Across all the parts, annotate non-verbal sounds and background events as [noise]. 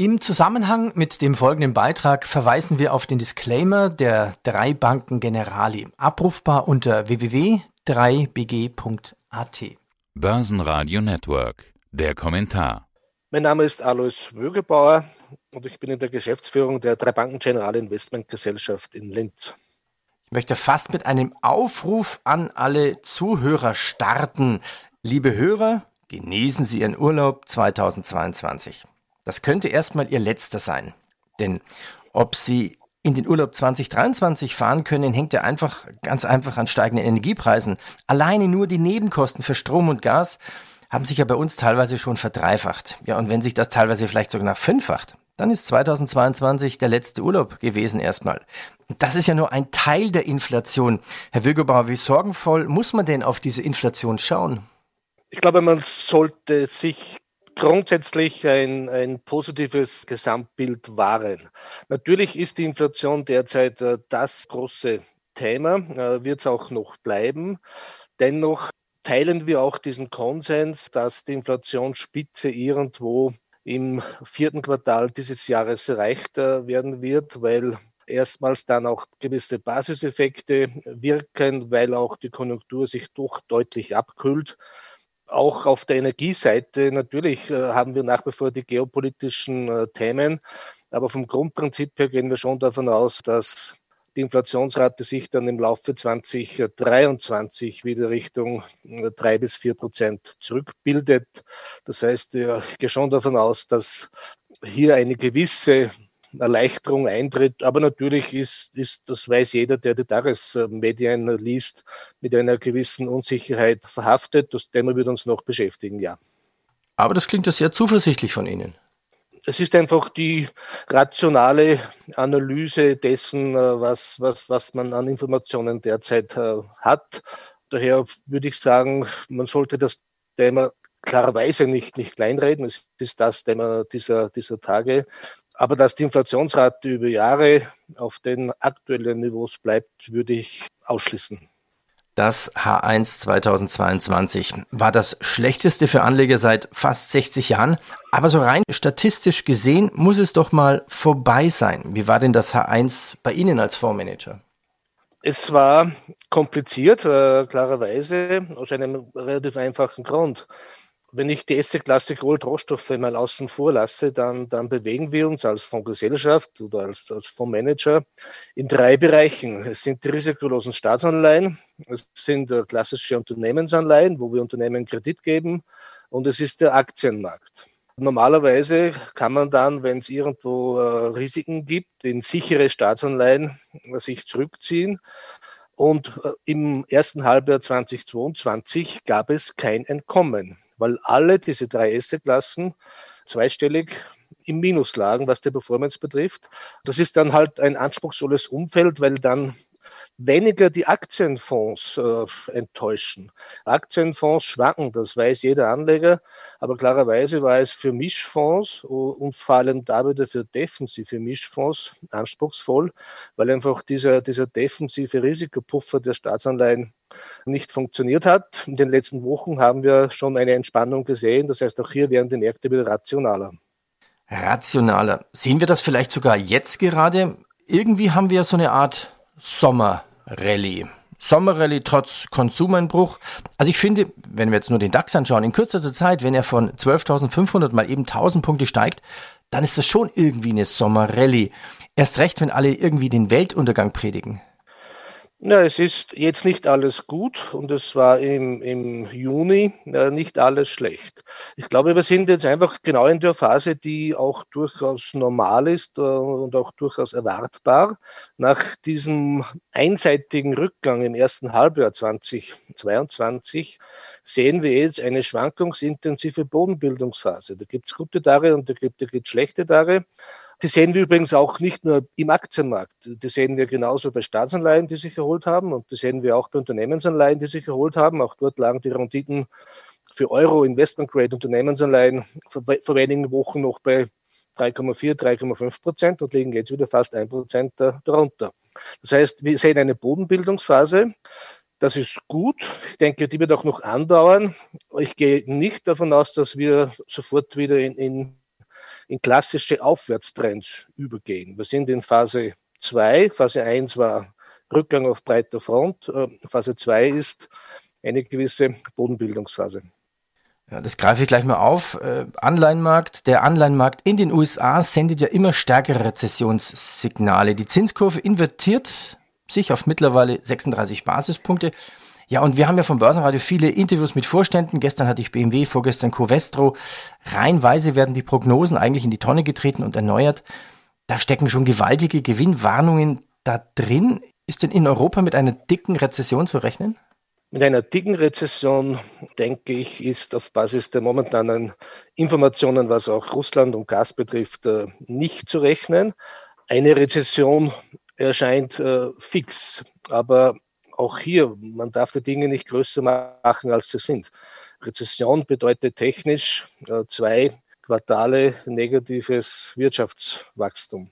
Im Zusammenhang mit dem folgenden Beitrag verweisen wir auf den Disclaimer der drei Banken Generali, abrufbar unter www.3bg.at. Börsenradio Network, der Kommentar. Mein Name ist Alois Wögebauer und ich bin in der Geschäftsführung der drei Banken Generali Investmentgesellschaft in Linz. Ich möchte fast mit einem Aufruf an alle Zuhörer starten. Liebe Hörer, genießen Sie Ihren Urlaub 2022. Das könnte erstmal Ihr letzter sein. Denn ob Sie in den Urlaub 2023 fahren können, hängt ja einfach ganz einfach an steigenden Energiepreisen. Alleine nur die Nebenkosten für Strom und Gas haben sich ja bei uns teilweise schon verdreifacht. Ja, und wenn sich das teilweise vielleicht sogar nach fünffacht, dann ist 2022 der letzte Urlaub gewesen erstmal. Das ist ja nur ein Teil der Inflation. Herr Wilgebauer, wie sorgenvoll muss man denn auf diese Inflation schauen? Ich glaube, man sollte sich grundsätzlich ein, ein positives Gesamtbild wahren. Natürlich ist die Inflation derzeit äh, das große Thema, äh, wird es auch noch bleiben. Dennoch teilen wir auch diesen Konsens, dass die Inflationsspitze irgendwo im vierten Quartal dieses Jahres erreicht äh, werden wird, weil erstmals dann auch gewisse Basiseffekte wirken, weil auch die Konjunktur sich doch deutlich abkühlt. Auch auf der Energieseite natürlich äh, haben wir nach wie vor die geopolitischen äh, Themen, aber vom Grundprinzip her gehen wir schon davon aus, dass die Inflationsrate sich dann im Laufe 2023 wieder Richtung äh, drei bis vier Prozent zurückbildet. Das heißt, ich gehe schon davon aus, dass hier eine gewisse Erleichterung eintritt. Aber natürlich ist, ist, das weiß jeder, der die Tagesmedien liest, mit einer gewissen Unsicherheit verhaftet. Das Thema wird uns noch beschäftigen, ja. Aber das klingt ja sehr zuversichtlich von Ihnen. Es ist einfach die rationale Analyse dessen, äh, was, was, was man an Informationen derzeit äh, hat. Daher würde ich sagen, man sollte das Thema klarerweise nicht, nicht kleinreden. Es ist das Thema dieser, dieser Tage. Aber dass die Inflationsrate über Jahre auf den aktuellen Niveaus bleibt, würde ich ausschließen. Das H1 2022 war das schlechteste für Anleger seit fast 60 Jahren. Aber so rein statistisch gesehen muss es doch mal vorbei sein. Wie war denn das H1 bei Ihnen als Fondsmanager? Es war kompliziert, äh, klarerweise, aus einem relativ einfachen Grund wenn ich die Asset-Klasse Gold-Rohstoffe mal außen vor lasse, dann, dann bewegen wir uns als Fondsgesellschaft oder als, als Fondsmanager in drei Bereichen. Es sind die risikolosen Staatsanleihen, es sind äh, klassische Unternehmensanleihen, wo wir Unternehmen Kredit geben und es ist der Aktienmarkt. Normalerweise kann man dann, wenn es irgendwo äh, Risiken gibt, in sichere Staatsanleihen äh, sich zurückziehen. Und im ersten Halbjahr 2022 gab es kein Entkommen weil alle diese drei Asset-Klassen zweistellig im Minus lagen, was die Performance betrifft. Das ist dann halt ein anspruchsvolles Umfeld, weil dann weniger die Aktienfonds äh, enttäuschen. Aktienfonds schwanken, das weiß jeder Anleger, aber klarerweise war es für Mischfonds und vor allem da wieder für defensive Mischfonds anspruchsvoll, weil einfach dieser, dieser defensive Risikopuffer der Staatsanleihen nicht funktioniert hat. In den letzten Wochen haben wir schon eine Entspannung gesehen. Das heißt, auch hier werden die Märkte wieder rationaler. Rationaler. Sehen wir das vielleicht sogar jetzt gerade? Irgendwie haben wir so eine Art Sommerrallye. Sommerrallye trotz Konsumeinbruch. Also ich finde, wenn wir jetzt nur den DAX anschauen, in kürzester Zeit, wenn er von 12.500 mal eben 1000 Punkte steigt, dann ist das schon irgendwie eine Sommerrallye. Erst recht, wenn alle irgendwie den Weltuntergang predigen. Ja, es ist jetzt nicht alles gut und es war im, im Juni äh, nicht alles schlecht. Ich glaube, wir sind jetzt einfach genau in der Phase, die auch durchaus normal ist äh, und auch durchaus erwartbar. Nach diesem einseitigen Rückgang im ersten Halbjahr 2022 sehen wir jetzt eine schwankungsintensive Bodenbildungsphase. Da gibt es gute Tage und da gibt es schlechte Tage. Die sehen wir übrigens auch nicht nur im Aktienmarkt. Die sehen wir genauso bei Staatsanleihen, die sich erholt haben. Und die sehen wir auch bei Unternehmensanleihen, die sich erholt haben. Auch dort lagen die Renditen für Euro Investment Grade Unternehmensanleihen vor, vor wenigen Wochen noch bei 3,4, 3,5 Prozent und liegen jetzt wieder fast ein Prozent darunter. Das heißt, wir sehen eine Bodenbildungsphase. Das ist gut. Ich denke, die wird auch noch andauern. Ich gehe nicht davon aus, dass wir sofort wieder in, in in klassische Aufwärtstrends übergehen. Wir sind in Phase 2. Phase 1 war Rückgang auf breiter Front. Äh, Phase 2 ist eine gewisse Bodenbildungsphase. Ja, das greife ich gleich mal auf. Äh, Anleihenmarkt. Der Anleihenmarkt in den USA sendet ja immer stärkere Rezessionssignale. Die Zinskurve invertiert sich auf mittlerweile 36 Basispunkte. Ja, und wir haben ja vom Börsenradio viele Interviews mit Vorständen. Gestern hatte ich BMW, vorgestern Covestro. Reihenweise werden die Prognosen eigentlich in die Tonne getreten und erneuert. Da stecken schon gewaltige Gewinnwarnungen da drin. Ist denn in Europa mit einer dicken Rezession zu rechnen? Mit einer dicken Rezession, denke ich, ist auf Basis der momentanen Informationen, was auch Russland und Gas betrifft, äh, nicht zu rechnen. Eine Rezession erscheint äh, fix, aber auch hier, man darf die Dinge nicht größer machen, als sie sind. Rezession bedeutet technisch äh, zwei Quartale negatives Wirtschaftswachstum.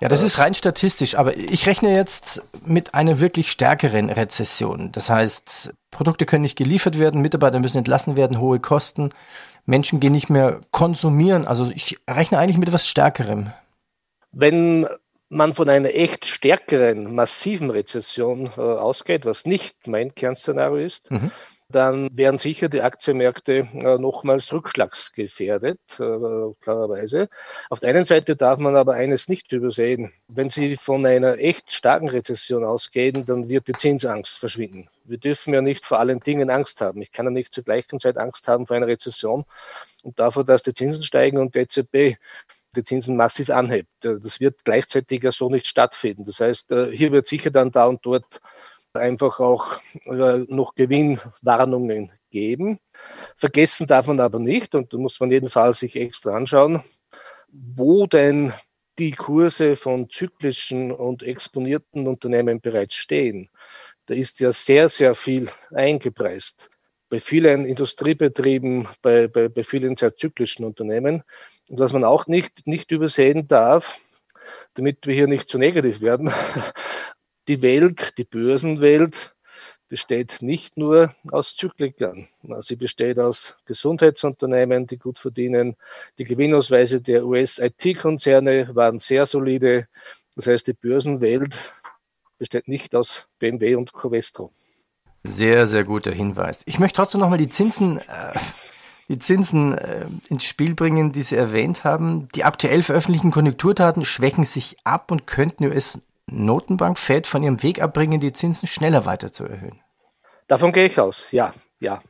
Ja, das ist rein statistisch, aber ich rechne jetzt mit einer wirklich stärkeren Rezession. Das heißt, Produkte können nicht geliefert werden, Mitarbeiter müssen entlassen werden, hohe Kosten, Menschen gehen nicht mehr konsumieren. Also ich rechne eigentlich mit etwas Stärkerem. Wenn man von einer echt stärkeren, massiven Rezession äh, ausgeht, was nicht mein Kernszenario ist, mhm dann wären sicher die Aktienmärkte äh, nochmals rückschlagsgefährdet, äh, klarerweise. Auf der einen Seite darf man aber eines nicht übersehen. Wenn Sie von einer echt starken Rezession ausgehen, dann wird die Zinsangst verschwinden. Wir dürfen ja nicht vor allen Dingen Angst haben. Ich kann ja nicht zur gleichen Zeit Angst haben vor einer Rezession und davor, dass die Zinsen steigen und die EZB die Zinsen massiv anhebt. Das wird gleichzeitig ja so nicht stattfinden. Das heißt, äh, hier wird sicher dann da und dort einfach auch äh, noch Gewinnwarnungen geben. Vergessen darf man aber nicht, und da muss man jedenfalls sich extra anschauen, wo denn die Kurse von zyklischen und exponierten Unternehmen bereits stehen. Da ist ja sehr, sehr viel eingepreist. Bei vielen Industriebetrieben, bei, bei, bei vielen sehr zyklischen Unternehmen. Und was man auch nicht, nicht übersehen darf, damit wir hier nicht zu negativ werden, [laughs] die Welt, die Börsenwelt besteht nicht nur aus Zyklikern. Sie besteht aus Gesundheitsunternehmen, die gut verdienen. Die Gewinnausweise der US-IT-Konzerne waren sehr solide. Das heißt, die Börsenwelt besteht nicht aus BMW und Covestro. Sehr, sehr guter Hinweis. Ich möchte trotzdem nochmal die Zinsen, äh, die Zinsen äh, ins Spiel bringen, die Sie erwähnt haben. Die aktuell veröffentlichten Konjunkturdaten schwächen sich ab und könnten US Notenbank Fed von ihrem Weg abbringen, die Zinsen schneller weiter zu erhöhen? Davon gehe ich aus, ja, ja.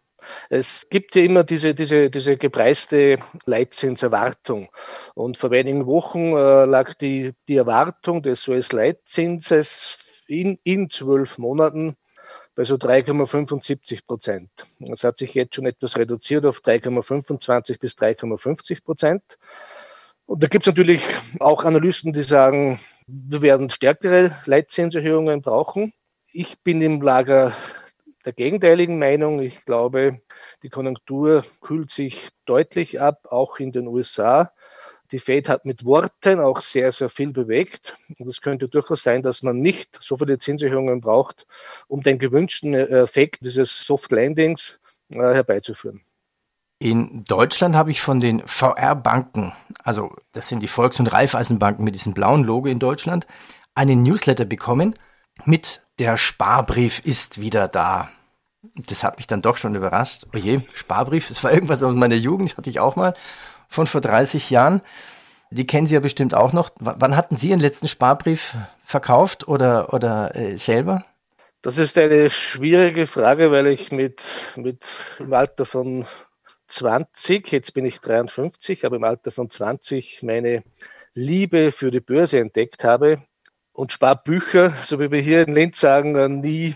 Es gibt ja immer diese, diese, diese gepreiste Leitzinserwartung. Und vor wenigen Wochen äh, lag die, die Erwartung des US-Leitzinses in, in zwölf Monaten bei so 3,75 Prozent. Das hat sich jetzt schon etwas reduziert auf 3,25 bis 3,50 Prozent. Und da gibt es natürlich auch Analysten, die sagen, wir werden stärkere Leitzinserhöhungen brauchen. Ich bin im Lager der gegenteiligen Meinung. Ich glaube, die Konjunktur kühlt sich deutlich ab, auch in den USA. Die Fed hat mit Worten auch sehr, sehr viel bewegt. Und es könnte durchaus sein, dass man nicht so viele Zinserhöhungen braucht, um den gewünschten Effekt dieses Soft Landings äh, herbeizuführen. In Deutschland habe ich von den VR-Banken, also das sind die Volks- und Raiffeisenbanken mit diesem blauen Logo in Deutschland, einen Newsletter bekommen mit der Sparbrief ist wieder da. Das hat mich dann doch schon überrascht. Oje, Sparbrief, das war irgendwas aus meiner Jugend, hatte ich auch mal von vor 30 Jahren. Die kennen Sie ja bestimmt auch noch. W wann hatten Sie Ihren letzten Sparbrief verkauft oder, oder äh, selber? Das ist eine schwierige Frage, weil ich mit, mit im Alter von 20, jetzt bin ich 53, aber im Alter von 20 meine Liebe für die Börse entdeckt habe und Sparbücher, so wie wir hier in Linz sagen, nie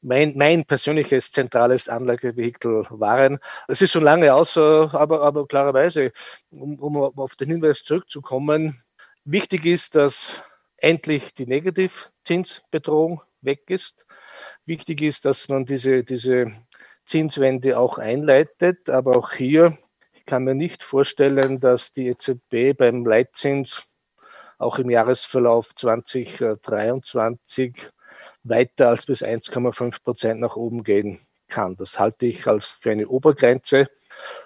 mein, mein persönliches zentrales Anlagevehikel waren. Es ist schon lange aus, äh, aber, aber klarerweise, um, um auf den Hinweis zurückzukommen, wichtig ist, dass endlich die Negativzinsbedrohung weg ist. Wichtig ist, dass man diese, diese Zinswende auch einleitet. Aber auch hier, ich kann mir nicht vorstellen, dass die EZB beim Leitzins auch im Jahresverlauf 2023 weiter als bis 1,5 Prozent nach oben gehen kann. Das halte ich als für eine Obergrenze.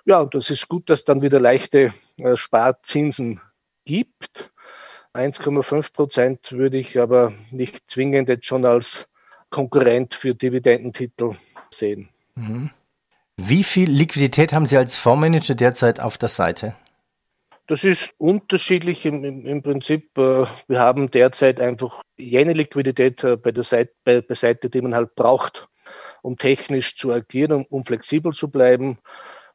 Ja, und das ist gut, dass dann wieder leichte äh, Sparzinsen gibt. 1,5 Prozent würde ich aber nicht zwingend jetzt schon als Konkurrent für Dividendentitel sehen. Mhm. Wie viel Liquidität haben Sie als Fondsmanager derzeit auf der Seite? Das ist unterschiedlich im, im, im Prinzip. Äh, wir haben derzeit einfach jene Liquidität äh, bei der Seite, bei, beiseite, die man halt braucht, um technisch zu agieren, um, um flexibel zu bleiben.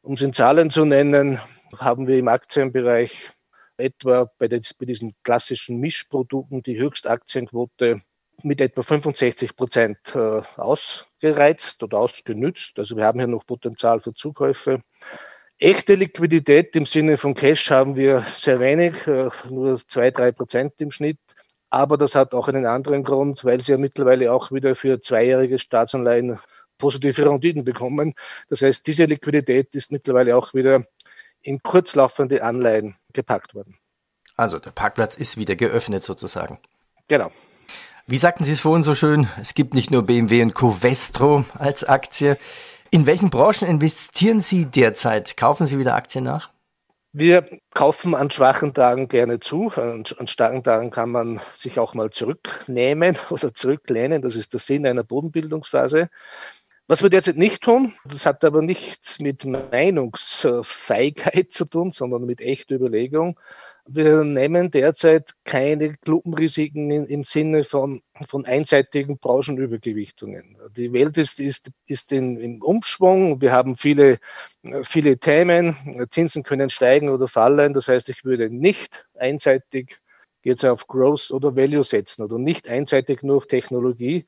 Um es in Zahlen zu nennen, haben wir im Aktienbereich etwa bei, den, bei diesen klassischen Mischprodukten die Höchstaktienquote mit etwa 65 Prozent äh, ausgereizt oder ausgenützt. Also wir haben hier noch Potenzial für Zukäufe. Echte Liquidität im Sinne von Cash haben wir sehr wenig, äh, nur zwei, drei Prozent im Schnitt. Aber das hat auch einen anderen Grund, weil sie ja mittlerweile auch wieder für zweijährige Staatsanleihen positive Renditen bekommen. Das heißt, diese Liquidität ist mittlerweile auch wieder in kurzlaufende Anleihen gepackt worden. Also der Parkplatz ist wieder geöffnet sozusagen. Genau. Wie sagten Sie es vorhin so schön, es gibt nicht nur BMW und Covestro als Aktie. In welchen Branchen investieren Sie derzeit? Kaufen Sie wieder Aktien nach? Wir kaufen an schwachen Tagen gerne zu. An, starken Tagen kann man sich auch mal zurücknehmen [laughs] oder zurücklehnen. Das ist der Sinn einer Bodenbildungsphase. Was wir derzeit nicht tun, das hat aber nichts mit Meinungsfeigheit zu tun, sondern mit echter Überlegung. Wir nehmen derzeit keine Klumpenrisiken im Sinne von, von einseitigen Branchenübergewichtungen. Die Welt ist, ist, ist in, im Umschwung. Wir haben viele, viele Themen. Zinsen können steigen oder fallen. Das heißt, ich würde nicht einseitig jetzt auf Growth oder Value setzen oder nicht einseitig nur auf Technologie,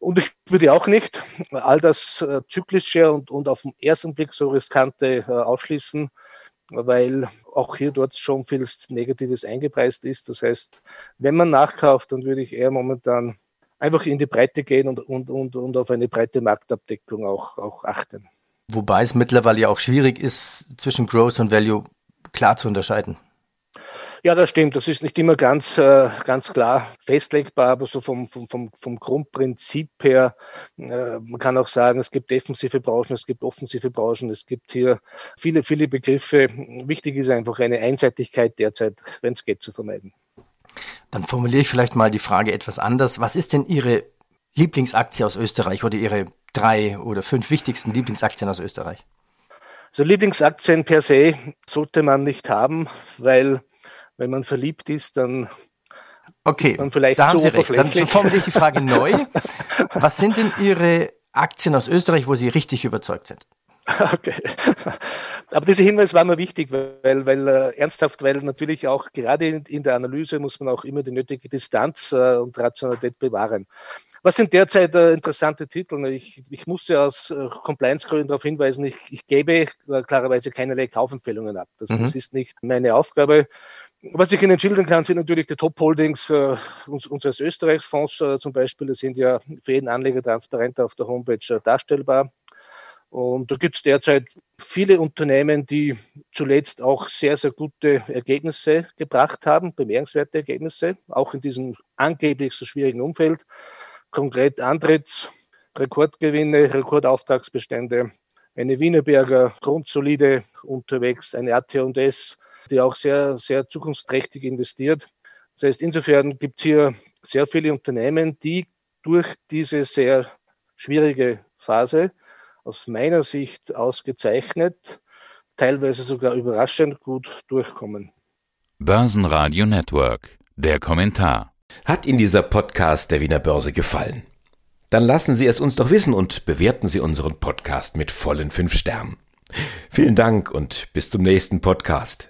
und ich würde auch nicht all das äh, zyklische und, und auf den ersten Blick so riskante äh, ausschließen, weil auch hier dort schon viel Negatives eingepreist ist. Das heißt, wenn man nachkauft, dann würde ich eher momentan einfach in die Breite gehen und, und, und, und auf eine breite Marktabdeckung auch, auch achten. Wobei es mittlerweile ja auch schwierig ist, zwischen Growth und Value klar zu unterscheiden. Ja, das stimmt. Das ist nicht immer ganz, äh, ganz klar festlegbar, aber so vom, vom, vom, vom Grundprinzip her, äh, man kann auch sagen, es gibt defensive Branchen, es gibt offensive Branchen, es gibt hier viele, viele Begriffe. Wichtig ist einfach eine Einseitigkeit derzeit, wenn es geht, zu vermeiden. Dann formuliere ich vielleicht mal die Frage etwas anders. Was ist denn Ihre Lieblingsaktie aus Österreich oder Ihre drei oder fünf wichtigsten Lieblingsaktien aus Österreich? So Lieblingsaktien per se sollte man nicht haben, weil wenn man verliebt ist, dann okay, ist man vielleicht da haben Sie recht. Dann formuliere ich die Frage neu. [laughs] Was sind denn Ihre Aktien aus Österreich, wo Sie richtig überzeugt sind? Okay. Aber dieser Hinweis war mir wichtig, weil, weil äh, ernsthaft, weil natürlich auch gerade in, in, der Analyse muss man auch immer die nötige Distanz äh, und Rationalität bewahren. Was sind derzeit äh, interessante Titel? Ich, ich musste aus äh, Compliance-Gründen darauf hinweisen, ich, ich gebe äh, klarerweise keinerlei Kaufempfehlungen ab. Das, mhm. das ist nicht meine Aufgabe. Was ich Ihnen schildern kann, sind natürlich die Top-Holdings äh, unseres Österreichsfonds äh, zum Beispiel. Die sind ja für jeden Anleger transparent auf der Homepage äh, darstellbar. Und da gibt es derzeit viele Unternehmen, die zuletzt auch sehr, sehr gute Ergebnisse gebracht haben, bemerkenswerte Ergebnisse, auch in diesem angeblich so schwierigen Umfeld. Konkret Antritts, Rekordgewinne, Rekordauftragsbestände, eine Wienerberger grundsolide unterwegs, eine AT&S, die auch sehr, sehr zukunftsträchtig investiert. Das heißt, insofern gibt es hier sehr viele Unternehmen, die durch diese sehr schwierige Phase aus meiner Sicht ausgezeichnet, teilweise sogar überraschend gut durchkommen. Börsenradio Network, der Kommentar. Hat Ihnen dieser Podcast der Wiener Börse gefallen? Dann lassen Sie es uns doch wissen und bewerten Sie unseren Podcast mit vollen fünf Sternen. Vielen Dank und bis zum nächsten Podcast.